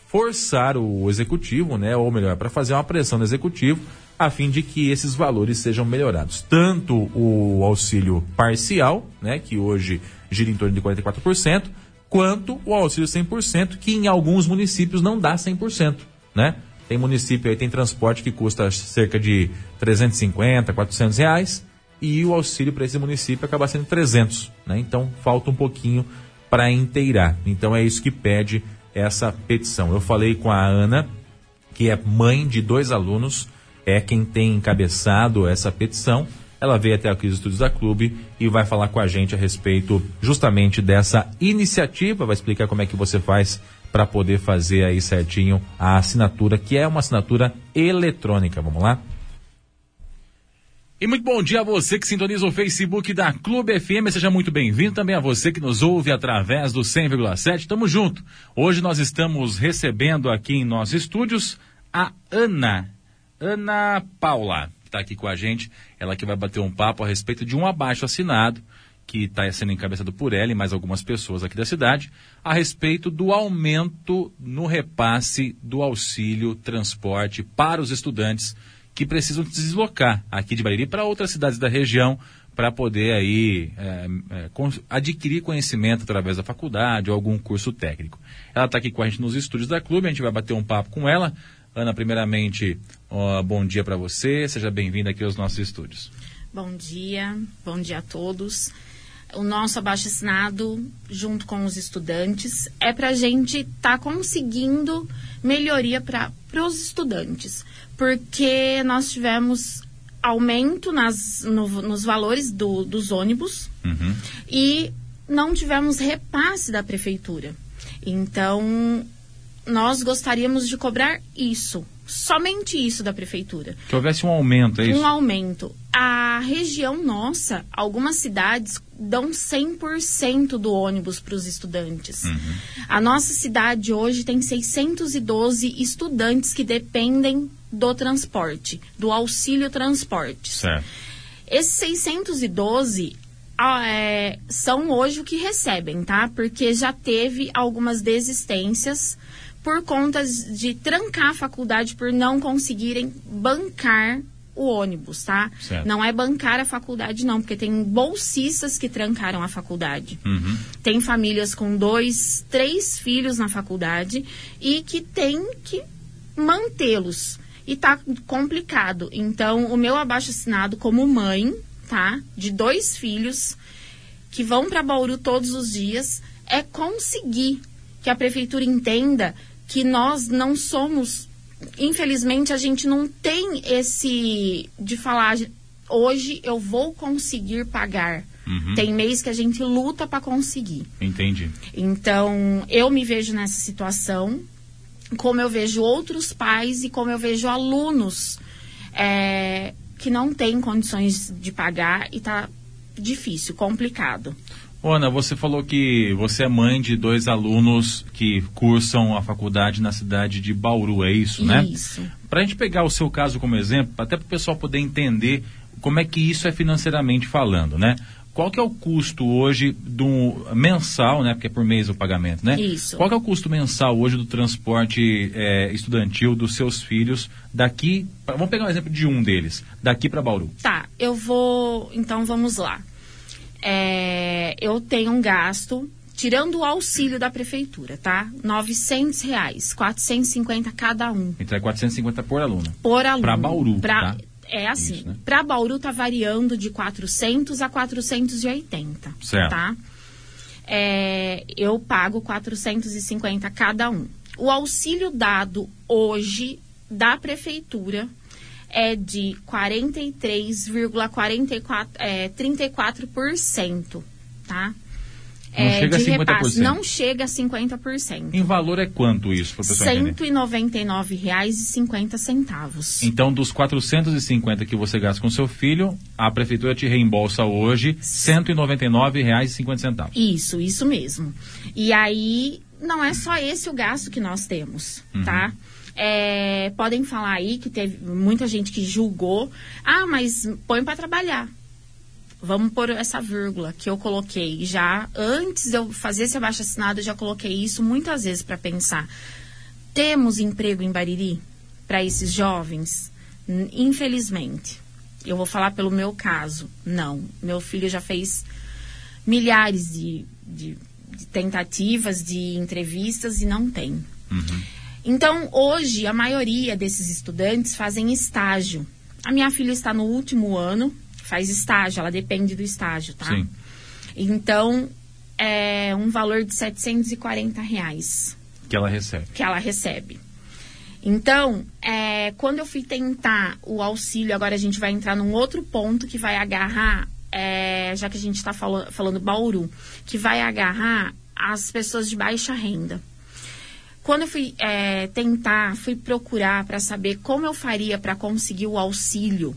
forçar o executivo, né, ou melhor, para fazer uma pressão no executivo, a fim de que esses valores sejam melhorados. Tanto o auxílio parcial, né, que hoje gira em torno de 44%, quanto o auxílio 100%, que em alguns municípios não dá 100%, né? Tem município aí, tem transporte que custa cerca de 350, 400 reais, e o auxílio para esse município acaba sendo 300, né? Então falta um pouquinho para inteirar. Então é isso que pede essa petição. Eu falei com a Ana, que é mãe de dois alunos, é quem tem encabeçado essa petição. Ela veio até aqui os estúdios da Clube e vai falar com a gente a respeito justamente dessa iniciativa, vai explicar como é que você faz para poder fazer aí certinho a assinatura, que é uma assinatura eletrônica. Vamos lá? E muito bom dia a você que sintoniza o Facebook da Clube FM. Seja muito bem-vindo também a você que nos ouve através do 100,7. Tamo junto. Hoje nós estamos recebendo aqui em nossos estúdios a Ana, Ana Paula, que está aqui com a gente. Ela que vai bater um papo a respeito de um abaixo assinado que está sendo encabeçado por ela e mais algumas pessoas aqui da cidade, a respeito do aumento no repasse do auxílio transporte para os estudantes que precisam se deslocar aqui de Bariri para outras cidades da região para poder aí é, é, adquirir conhecimento através da faculdade ou algum curso técnico. Ela está aqui com a gente nos estúdios da clube, a gente vai bater um papo com ela. Ana, primeiramente, ó, bom dia para você, seja bem-vinda aqui aos nossos estúdios. Bom dia, bom dia a todos. O nosso abaixo assinado, junto com os estudantes, é para a gente estar tá conseguindo melhoria para os estudantes porque nós tivemos aumento nas, no, nos valores do, dos ônibus uhum. e não tivemos repasse da prefeitura. Então, nós gostaríamos de cobrar isso, somente isso da prefeitura. Que houvesse um aumento, é isso? Um aumento. A região nossa, algumas cidades dão 100% do ônibus para os estudantes. Uhum. A nossa cidade hoje tem 612 estudantes que dependem do transporte, do auxílio transporte. Certo. Esses 612 ah, é, são hoje o que recebem, tá? Porque já teve algumas desistências por conta de trancar a faculdade por não conseguirem bancar o ônibus, tá? Certo. Não é bancar a faculdade, não, porque tem bolsistas que trancaram a faculdade. Uhum. Tem famílias com dois, três filhos na faculdade e que tem que mantê-los. E tá complicado. Então, o meu abaixo assinado como mãe, tá? De dois filhos que vão para Bauru todos os dias, é conseguir que a prefeitura entenda que nós não somos. Infelizmente, a gente não tem esse de falar hoje eu vou conseguir pagar. Uhum. Tem mês que a gente luta para conseguir. Entendi. Então, eu me vejo nessa situação, como eu vejo outros pais e como eu vejo alunos é, que não têm condições de pagar e tá difícil, complicado. Ana, você falou que você é mãe de dois alunos que cursam a faculdade na cidade de Bauru, é isso, né? Isso. Para a gente pegar o seu caso como exemplo, até para o pessoal poder entender como é que isso é financeiramente falando, né? Qual que é o custo hoje do mensal, né? Porque é por mês o pagamento, né? Isso. Qual que é o custo mensal hoje do transporte é, estudantil dos seus filhos daqui? pra- Vamos pegar um exemplo de um deles, daqui para Bauru. Tá, eu vou. Então vamos lá. É, eu tenho um gasto, tirando o auxílio da prefeitura, tá? 900 reais, 450 cada um. Então é 450 por aluno. Por aluno. Pra Bauru, Pra- tá? É assim, Isso, né? para Bauru tá variando de 400 a 480, Certo. tá? É, eu pago 450 cada um. O auxílio dado hoje da prefeitura é de 43,44 é, 34%, tá? Não chega a de 50%. Não chega a 50%. Em valor é quanto isso, entender? R$ 199,50. Então, dos 450 que você gasta com seu filho, a prefeitura te reembolsa hoje R$ 199,50. Isso, isso mesmo. E aí, não é só esse o gasto que nós temos, tá? É, podem falar aí que teve muita gente que julgou. Ah, mas põe para trabalhar. Vamos pôr essa vírgula que eu coloquei já antes de eu fazer esse abaixo assinado, eu já coloquei isso muitas vezes para pensar. Temos emprego em Bariri para esses jovens? Infelizmente. Eu vou falar pelo meu caso. Não. Meu filho já fez milhares de, de- de tentativas, de entrevistas e não tem. Então, hoje, a maioria desses estudantes fazem estágio. A minha filha está no último ano, faz estágio, ela depende do estágio, tá? Sim. Então, é um valor de 740 reais Que ela recebe. que ela recebe. Então, é, quando eu fui tentar o auxílio, agora a gente vai entrar num outro ponto que vai agarrar, é, já que a gente está falando, falando Bauru, que vai agarrar as pessoas de baixa renda. Quando eu fui é, tentar, fui procurar para saber como eu faria para conseguir o auxílio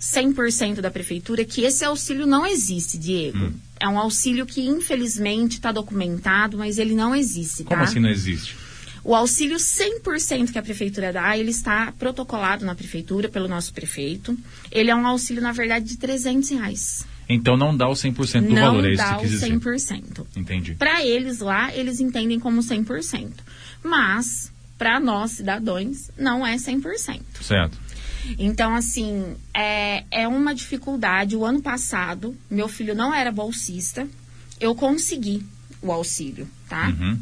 100% da prefeitura, que esse auxílio não existe, Diego. É um auxílio que, infelizmente, está documentado, mas ele não existe, Como tá? assim não existe? O auxílio 100% que a prefeitura dá, ele está protocolado na prefeitura pelo nosso prefeito. Ele é um auxílio, na verdade, de 300 reais. Então não dá o 100% do não valor, é isso que dá você quis o dizer. 100%. Entendi. Para eles lá, eles entendem como 100%. Mas, para nós, cidadãos, não é 100%. Certo. Então, assim, é, é uma dificuldade. O ano passado, meu filho não era bolsista, eu consegui o auxílio, tá? Uhum.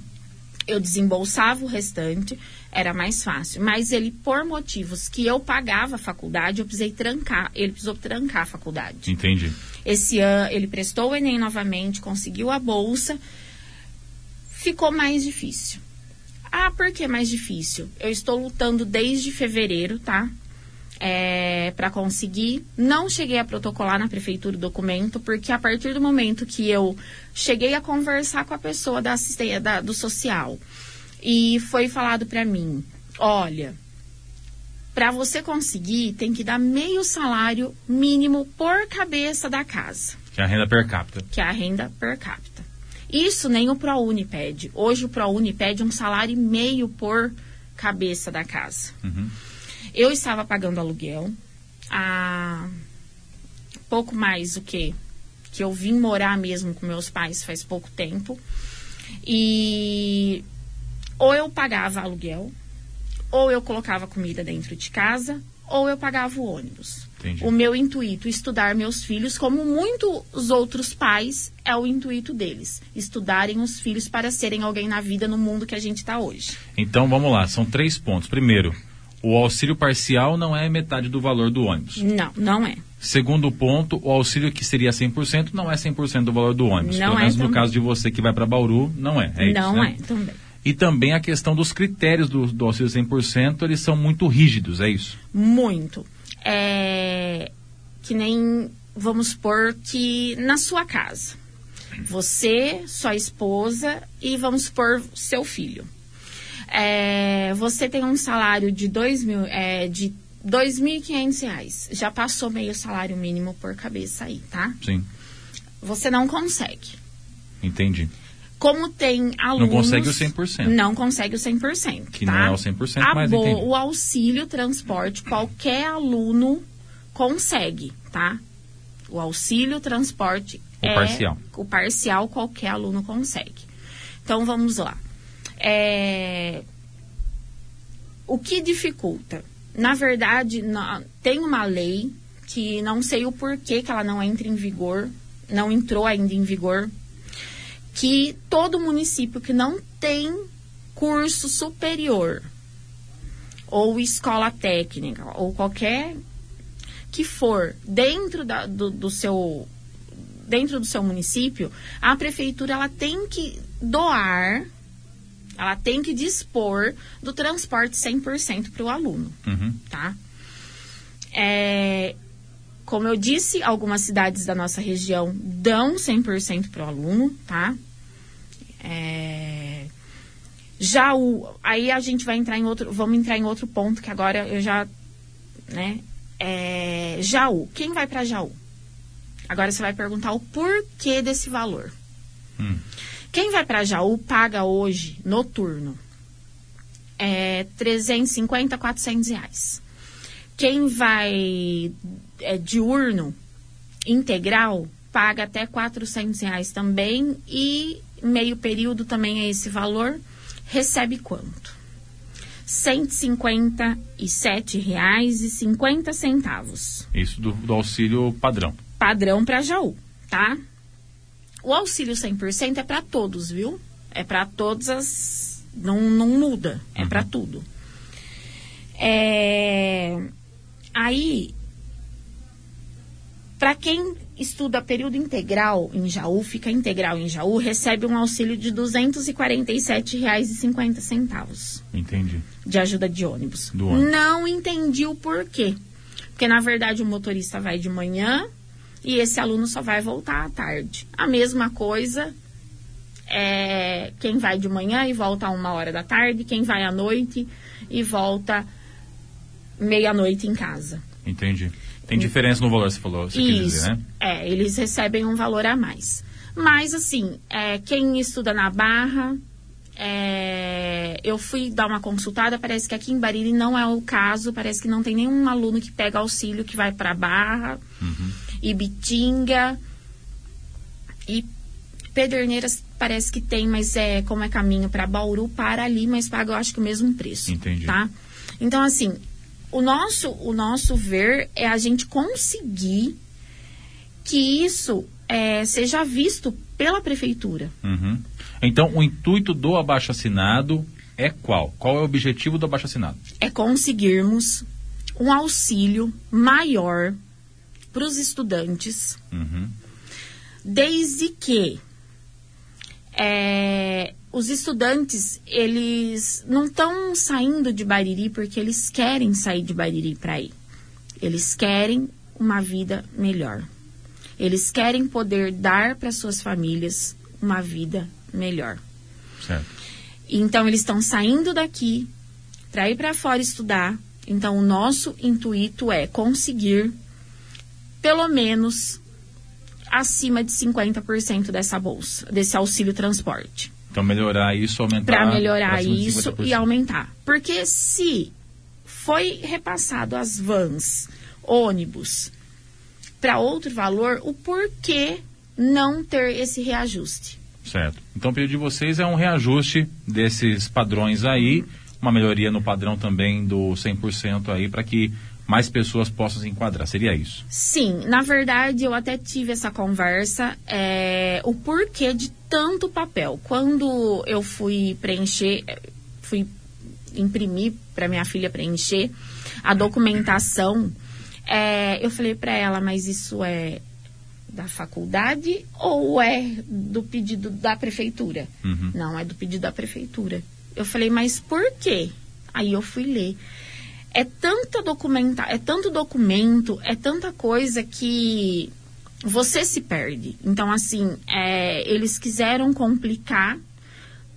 Eu desembolsava o restante, era mais fácil. Mas ele, por motivos que eu pagava a faculdade, eu precisei trancar. Ele precisou trancar a faculdade. Entendi. Esse ano, ele prestou o Enem novamente, conseguiu a bolsa. Ficou mais difícil. Ah, por que mais difícil? Eu estou lutando desde fevereiro, tá? É, para conseguir. Não cheguei a protocolar na prefeitura o documento, porque a partir do momento que eu cheguei a conversar com a pessoa da assistência da- do social e foi falado para mim, olha, para você conseguir tem que dar meio salário mínimo por cabeça da casa, Que é a renda per capita. que é a renda per capita. Isso nem o ProUni pede. Hoje o ProUni pede um salário e meio por cabeça da casa. Uhum. Eu estava pagando aluguel há pouco mais o que que eu vim morar mesmo com meus pais faz pouco tempo e ou eu pagava aluguel, ou eu colocava comida dentro de casa, ou eu pagava o ônibus. Entendi. O meu intuito, estudar meus filhos, como muitos outros pais, é o intuito deles. Estudarem os filhos para serem alguém na vida, no mundo que a gente está hoje. Então vamos lá, são três pontos. Primeiro, o auxílio parcial não é metade do valor do ônibus. Não, não é. Segundo ponto, o auxílio que seria 100% não é 100% do valor do ônibus. Não Pelo é menos no também. caso de você que vai para Bauru, não é. é isso, não né? é também. E também a questão dos critérios do, do auxílio 100%, eles são muito rígidos, é isso? Muito. É que nem, vamos supor que na sua casa, você, sua esposa e vamos supor seu filho. É, você tem um salário de dois mil, é, de 2.500 reais. Já passou meio salário mínimo por cabeça aí, tá? Sim, Você não consegue. entendi. Como tem alunos... consegue o 100%. Não consegue o 100%, Que tá? não é o 100%, A mas bo- entendi. O auxílio transporte, qualquer aluno consegue, tá? O auxílio transporte O é... parcial. O parcial, qualquer aluno consegue. Então, vamos lá. É, O que dificulta? Na verdade, na- tem uma lei que não sei o porquê que ela não entra em vigor, não entrou ainda em vigor, que todo município que não tem curso superior ou escola técnica ou qualquer que for dentro da- do, do seu dentro do seu município, a prefeitura ela tem que doar, ela tem que dispor do transporte 100% para o aluno Uhum. tá? É, como eu disse, algumas cidades da nossa região dão 100% para o aluno, tá? É, já o, aí a gente vai entrar em outro, vamos entrar em outro ponto que agora eu já, né? É, Jaú, quem vai para Jaú? Agora você vai perguntar o porquê desse valor. Hum. Quem vai para Jaú paga hoje noturno é 350, 400 reais. Quem vai é, diurno, integral, paga até 400 reais também e meio período também é esse valor. Recebe quanto? R$ 157,50 Isso do, do auxílio padrão. padrão para Jaú, tá? O auxílio 100% é para todos, viu? É para todas as. Não, não muda, é para tudo. É... Aí, para quem estuda período integral em Jaú, fica integral em Jaú, recebe um auxílio de R$ 247,50 Entendi. de ajuda de ônibus. Do ônibus. Não entendi o porquê. Porque, na verdade, o motorista vai de manhã e esse aluno só vai voltar à tarde. A mesma coisa é quem vai de manhã e volta a uma hora da tarde, quem vai à noite e volta meia-noite em casa. Entendi. Tem diferença no valor, você falou, você quis Isso. dizer, né? É, eles recebem um valor a mais. Mas, assim, é, quem estuda na Barra, é, eu fui dar uma consultada, parece que aqui em Bariri não é o caso, parece que não tem nenhum aluno que pega auxílio que vai para Barra, Ibitinga e Pederneiras parece que tem, mas é como é caminho para Bauru, para ali, mas paga eu acho que o mesmo preço. Entendi. Tá? Então, assim, o nosso, o nosso ver é a gente conseguir que isso é, seja visto pela prefeitura. Uhum. Então, o intuito do abaixo-assinado é qual? Qual é o objetivo do abaixo-assinado? É conseguirmos um auxílio maior para os estudantes, Uhum. desde que é, os estudantes eles não estão saindo de Bariri porque eles querem sair de Bariri para ir. Eles querem uma vida melhor. Eles querem poder dar para suas famílias uma vida melhor. Certo. Então eles estão saindo daqui para ir para fora estudar. Então o nosso intuito é conseguir pelo menos acima de 50% dessa bolsa, desse auxílio transporte, Então, melhorar isso, aumentar... para melhorar isso 50%. e aumentar. Porque se foi repassado as vans, ônibus para outro valor, o porquê não ter esse reajuste? Certo. Então o pedido de vocês é um reajuste desses padrões aí, uma melhoria no padrão também do 100% aí, para que mais pessoas possam se enquadrar. Seria isso? Sim, na verdade eu até tive essa conversa, é, o porquê de tanto papel. Quando eu fui preencher, fui imprimir para minha filha preencher a documentação, é, eu falei para ela, mas isso é da faculdade ou é do pedido da prefeitura? Uhum. Não, é do pedido da prefeitura. Eu falei, mas por quê? Aí eu fui ler. É tanta documenta, é tanto documento, é tanta coisa que você se perde. Então, assim, é, eles quiseram complicar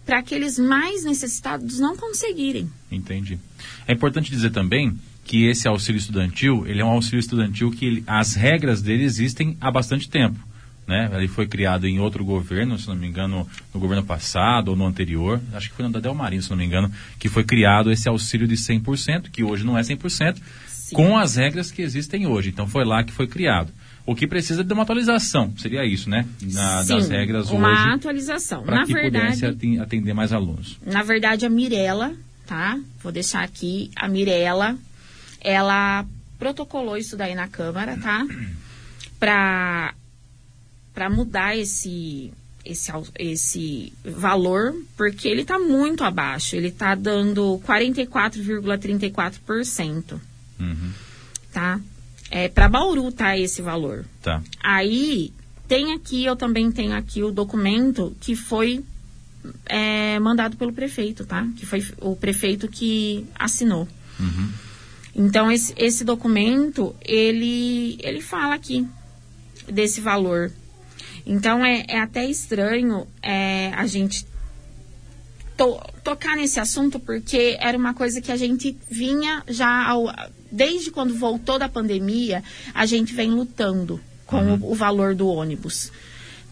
para aqueles mais necessitados não conseguirem. Entendi. É importante dizer também que esse auxílio estudantil, ele é um auxílio estudantil que ele- as regras dele existem há bastante tempo. Né? Ele foi criado em outro governo, se não me engano, no governo passado ou no anterior, acho que foi no da Delmarinho, se não me engano, que foi criado esse auxílio de 100%, que hoje não é 100%, com as regras que existem hoje. Então foi lá que foi criado. O que precisa é de uma atualização, seria isso, né? Na- das Sim, regras uma hoje, atualização. para Na que pudesse verdade, aten- atender mais alunos. na verdade, a Mirella, tá? Vou deixar aqui, a Mirella, ela protocolou isso daí na Câmara, tá? Para para mudar esse esse esse valor, porque ele está muito abaixo. Ele está dando 44,34%, Uhum. tá? É para Bauru tá esse valor. Tá. Aí tem aqui, eu também tenho aqui o documento que foi é, mandado pelo prefeito, tá? Que foi o prefeito que assinou. Então esse, esse documento ele ele fala aqui desse valor. Então é, é até estranho é, a gente to- tocar nesse assunto porque era uma coisa que a gente vinha já ao- desde quando voltou da pandemia a gente vem lutando com o, o valor do ônibus.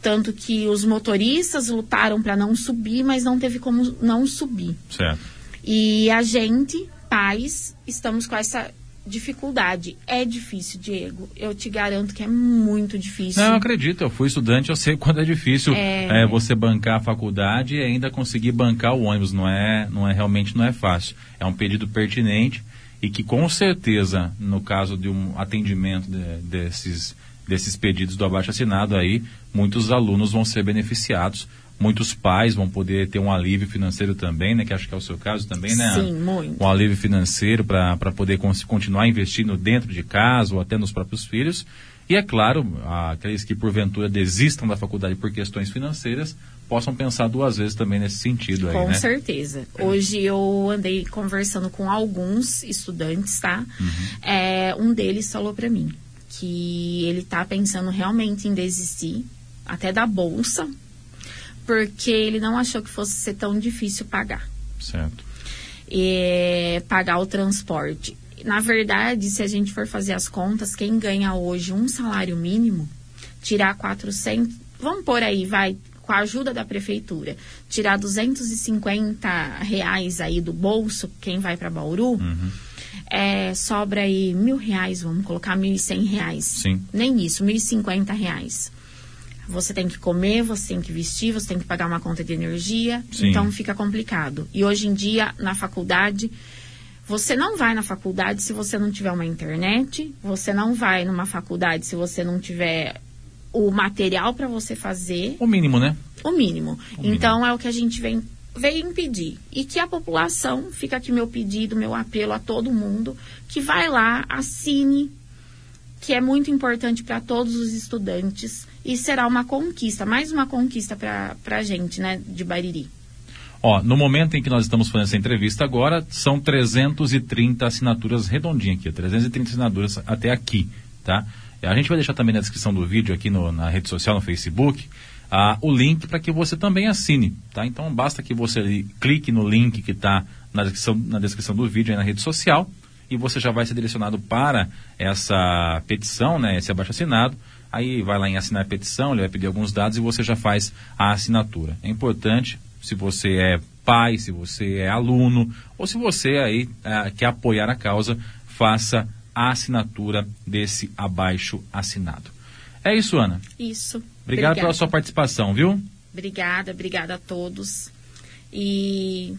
Tanto que os motoristas lutaram para não subir mas não teve como não subir. Certo. e a gente pais estamos com essa dificuldade. É difícil Diego. Eu te garanto que é muito difícil. Não, eu acredito, eu fui estudante, eu sei quando é difícil É. é, você bancar a faculdade e ainda conseguir bancar o ônibus, não é, não é realmente não é fácil. É um pedido pertinente e que com certeza, no caso de um atendimento de- desses, desses pedidos do abaixo assinado aí, muitos alunos vão ser beneficiados, muitos pais vão poder ter um alívio financeiro também, né? Que acho que é o seu caso também, né? Sim, muito. um alívio financeiro para poder continuar investindo dentro de casa ou até nos próprios filhos. E é claro, aqueles que porventura desistam da faculdade por questões financeiras possam pensar duas vezes também nesse sentido aí, Com né? certeza. Hoje eu andei conversando com alguns estudantes, tá? Uhum. É, um deles falou pra mim que ele tá pensando realmente em desistir, até da bolsa, porque ele não achou que fosse ser tão difícil pagar. Certo. é, pagar o transporte. Na verdade, se a gente for fazer as contas, quem ganha hoje um salário mínimo, tirar 400, vamos por aí, vai, com a ajuda da prefeitura, tirar 250 reais aí do bolso, quem vai para Bauru, é, sobra aí mil reais, vamos colocar mil e cem reais. Sim. Nem isso, mil e cinquenta reais. Você tem que comer, você tem que vestir, você tem que pagar uma conta de energia, Sim. então fica complicado. E hoje em dia, na faculdade, você não vai na faculdade se você não tiver uma internet, você não vai numa faculdade se você não tiver o material para você fazer, O mínimo, né? o mínimo. Então é o que a gente vem veio impedir. E que a população, fica aqui meu pedido, meu apelo a todo mundo, que vai lá, assine, que é muito importante para todos os estudantes e será uma conquista, mais uma conquista para a gente, né, de Bariri. Ó, no momento em que nós estamos fazendo essa entrevista agora, são 330 assinaturas redondinhas aqui, 330 assinaturas até aqui, tá? A gente vai deixar também na descrição do vídeo aqui no- na rede social, no Facebook, ah, o link para que você também assine, tá? Então basta que você clique no link que está na descrição, na descrição do vídeo aí na rede social e você já vai ser direcionado para essa petição, né, esse abaixo assinado. Aí vai lá em assinar a petição, ele vai pedir alguns dados e você já faz a assinatura. É importante, se você é pai, se você é aluno ou se você aí ah, quer apoiar a causa, faça a assinatura desse abaixo assinado. É isso, Ana. Isso. Obrigado Obrigada. pela sua participação, viu? Obrigada, obrigada a todos. E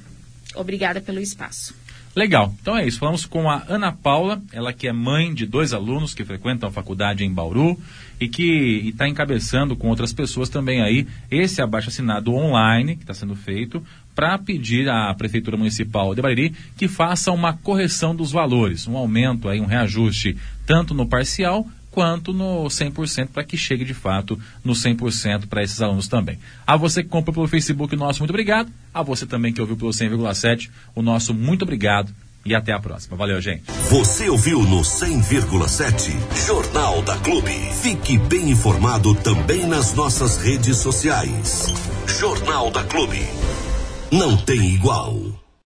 obrigada pelo espaço. Legal. Então é isso. Falamos com a Ana Paula, ela que é mãe de dois alunos que frequentam a faculdade em Bauru e que está encabeçando com outras pessoas também aí esse abaixo assinado online que está sendo feito para pedir à Prefeitura Municipal de Bariri que faça uma correção dos valores, um aumento aí, um reajuste, tanto no parcial quanto no 100% para que chegue de fato no 100% para esses alunos também. A você que comprou pelo Facebook, nosso muito obrigado. A você também que ouviu pelo 100,7, o nosso muito obrigado e até a próxima. Valeu, gente. Você ouviu no 100,7 Jornal da Clube. Fique bem informado também nas nossas redes sociais. Jornal da Clube. Não tem igual.